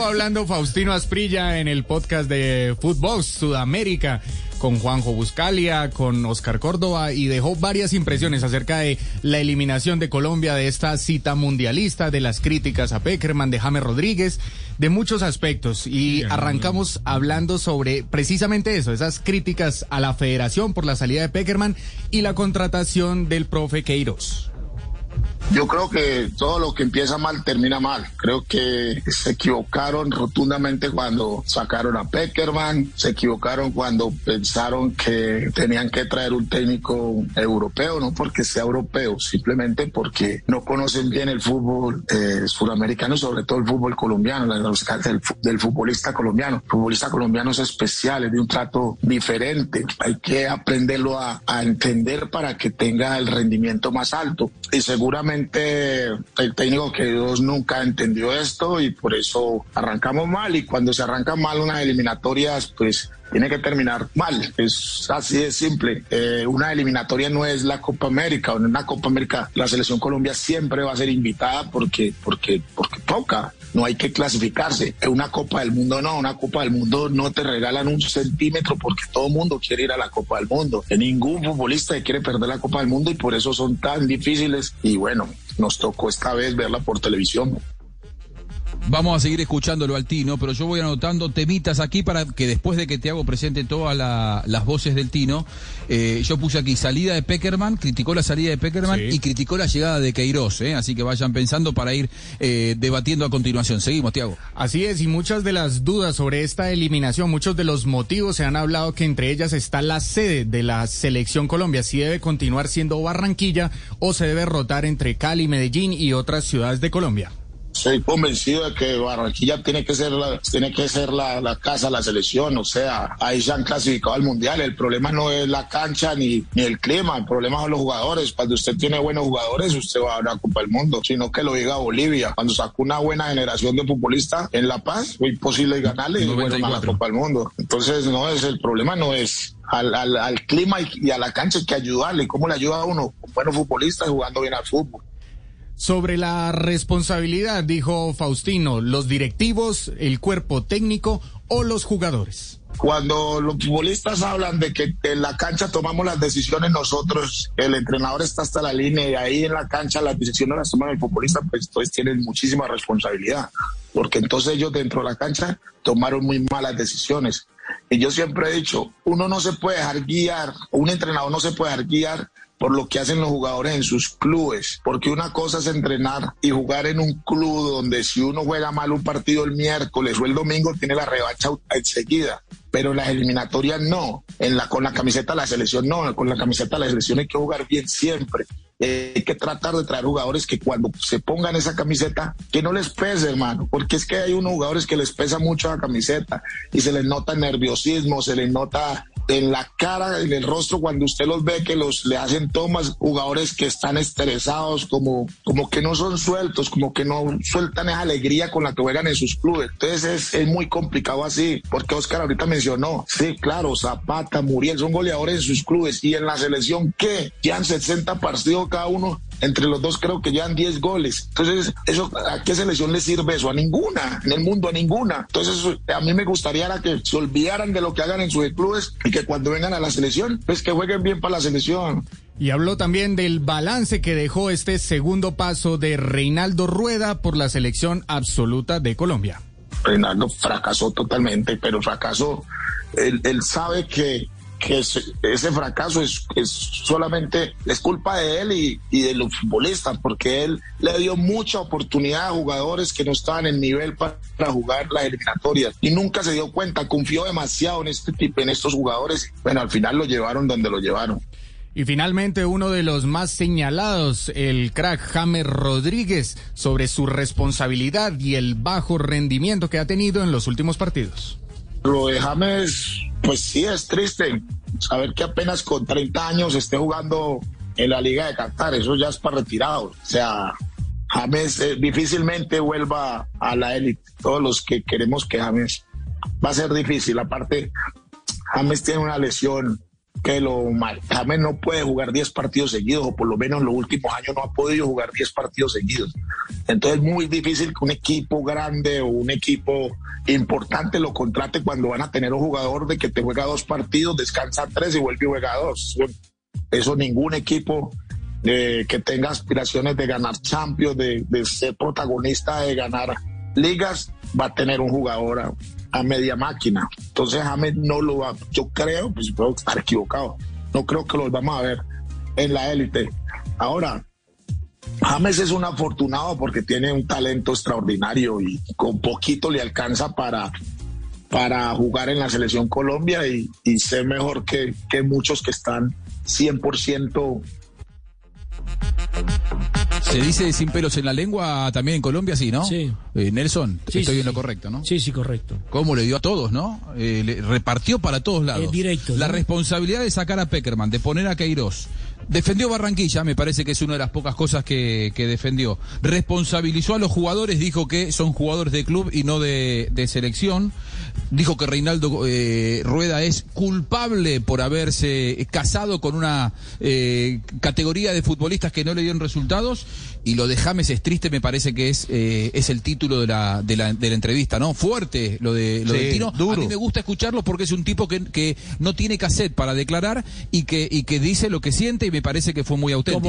Estuvo hablando Faustino Asprilla en el podcast de Fútbol Sudamérica con Juanjo Buscalia, con Oscar Córdoba y dejó varias impresiones acerca de la eliminación de Colombia de esta cita mundialista, de las críticas a Peckerman, de James Rodríguez, de muchos aspectos. Y arrancamos hablando sobre precisamente eso, esas críticas a la federación por la salida de Peckerman y la contratación del profe Queiroz. Yo creo que todo lo que empieza mal termina mal. Creo que se equivocaron rotundamente cuando sacaron a Peckerman, se equivocaron cuando pensaron que tenían que traer un técnico europeo, no porque sea europeo, simplemente porque no conocen bien el fútbol eh, suramericano sobre todo el fútbol colombiano, del, del futbolista colombiano. El futbolista colombiano es especial, es de un trato diferente. Hay que aprenderlo a, a entender para que tenga el rendimiento más alto y seguramente el técnico que Dios nunca entendió esto y por eso arrancamos mal y cuando se arranca mal unas eliminatorias pues tiene que terminar mal. Es así de simple. Eh, una eliminatoria no es la Copa América. En una Copa América la selección Colombia siempre va a ser invitada porque, porque, porque toca. No hay que clasificarse. Una Copa del Mundo no. Una Copa del Mundo no te regalan un centímetro porque todo el mundo quiere ir a la Copa del Mundo. Ningún futbolista quiere perder la Copa del Mundo y por eso son tan difíciles. Y bueno, nos tocó esta vez verla por televisión. Vamos a seguir escuchándolo al Tino, pero yo voy anotando temitas aquí para que después de que te hago presente todas las voces del Tino, eh, yo puse aquí salida de Peckerman, criticó la salida de Peckerman y criticó la llegada de Queiroz, eh, así que vayan pensando para ir eh, debatiendo a continuación. Seguimos, Tiago. Así es, y muchas de las dudas sobre esta eliminación, muchos de los motivos se han hablado que entre ellas está la sede de la selección Colombia, si debe continuar siendo Barranquilla o se debe rotar entre Cali, Medellín y otras ciudades de Colombia. Estoy convencido de que Barranquilla tiene que ser la, tiene que ser la, la casa, la selección, o sea, ahí se han clasificado al mundial. El problema no es la cancha ni, ni el clima, el problema son los jugadores. Cuando usted tiene buenos jugadores, usted va a la Copa del Mundo, sino que lo diga Bolivia. Cuando sacó una buena generación de futbolistas en La Paz, fue imposible ganarle y bueno, a la Copa del Mundo. Entonces, no es el problema, no es al, al, al clima y, a la cancha hay que ayudarle. ¿Cómo le ayuda a uno? Con buenos futbolistas jugando bien al fútbol. Sobre la responsabilidad, dijo Faustino, los directivos, el cuerpo técnico o los jugadores. Cuando los futbolistas hablan de que en la cancha tomamos las decisiones nosotros, el entrenador está hasta la línea y ahí en la cancha las decisiones las toman el futbolista, pues entonces tienen muchísima responsabilidad, porque entonces ellos dentro de la cancha tomaron muy malas decisiones. Y yo siempre he dicho, uno no se puede dejar guiar, un entrenador no se puede dejar guiar por lo que hacen los jugadores en sus clubes, porque una cosa es entrenar y jugar en un club donde si uno juega mal un partido el miércoles o el domingo tiene la revancha enseguida, pero las eliminatorias no, en la, con la camiseta de la selección no, con la camiseta de la selección hay que jugar bien siempre. Eh, hay que tratar de traer jugadores que cuando se pongan esa camiseta, que no les pese, hermano, porque es que hay unos jugadores que les pesa mucho la camiseta y se les nota nerviosismo, se les nota en la cara, en el rostro, cuando usted los ve que los le hacen tomas, jugadores que están estresados, como, como que no son sueltos, como que no sueltan esa alegría con la que juegan en sus clubes. Entonces es, es muy complicado así, porque Oscar ahorita mencionó, sí, claro, Zapata, Muriel, son goleadores en sus clubes y en la selección, ¿qué? han 60 partidos cada uno entre los dos creo que llevan 10 goles. Entonces, eso, ¿a qué selección le sirve eso? A ninguna, en el mundo a ninguna. Entonces, a mí me gustaría que se olvidaran de lo que hagan en sus clubes y que cuando vengan a la selección, pues que jueguen bien para la selección. Y habló también del balance que dejó este segundo paso de Reinaldo Rueda por la selección absoluta de Colombia. Reinaldo fracasó totalmente, pero fracasó. Él, él sabe que que ese, fracaso es, es, solamente es culpa de él y, y, de los futbolistas, porque él le dio mucha oportunidad a jugadores que no estaban en nivel para, jugar las eliminatorias y nunca se dio cuenta, confió demasiado en este tipo, en estos jugadores. Bueno, al final lo llevaron donde lo llevaron. Y finalmente uno de los más señalados, el crack James Rodríguez, sobre su responsabilidad y el bajo rendimiento que ha tenido en los últimos partidos. Lo de James, pues sí, es triste saber que apenas con 30 años esté jugando en la Liga de Qatar, eso ya es para retirado. O sea, James eh, difícilmente vuelva a la élite. Todos los que queremos que James va a ser difícil. Aparte, James tiene una lesión que lo James no puede jugar 10 partidos seguidos, o por lo menos en los últimos años no ha podido jugar 10 partidos seguidos. Entonces es muy difícil que un equipo grande o un equipo importante lo contrate cuando van a tener un jugador de que te juega dos partidos, descansa tres y vuelve y juega dos. Eso ningún equipo eh, que tenga aspiraciones de ganar Champions, de, de ser protagonista, de ganar ligas, va a tener un jugador a media máquina. Entonces James no lo va, yo creo, pues puedo estar equivocado, no creo que lo vamos a ver en la élite. Ahora, James es un afortunado porque tiene un talento extraordinario y con poquito le alcanza para, para jugar en la selección Colombia y, y ser mejor que, que muchos que están 100% se dice sin pelos en la lengua también en Colombia, sí, ¿no? Sí. Eh, Nelson, Sí, estoy sí, en lo correcto, ¿no? Sí, sí, correcto. ¿Cómo le dio a todos, no? Eh, le repartió para todos lados. Eh, directo, La ¿no? responsabilidad de sacar a Peckerman, de poner a Queiroz. Defendió Barranquilla, me parece que es una de las pocas cosas que, que defendió. Responsabilizó a los jugadores, dijo que son jugadores de club y no de, de selección. Dijo que Reinaldo eh, Rueda es culpable por haberse casado con una eh, categoría de futbolistas que no le dieron resultados. Y lo de James es triste, me parece que es, eh, es el título de la, de, la, de la entrevista, ¿no? Fuerte lo de lo Sí, del Tino. duro. A mí me gusta escucharlo porque es un tipo que, que no tiene cassette para declarar y que, y que dice lo que siente y me parece que fue muy auténtico.